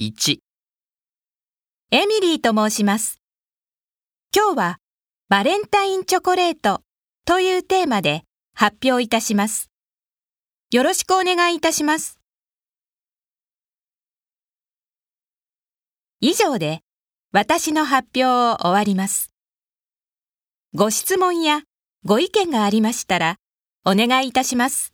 1エミリーと申します。今日はバレンタインチョコレートというテーマで発表いたします。よろしくお願いいたします。以上で私の発表を終わります。ご質問やご意見がありましたらお願いいたします。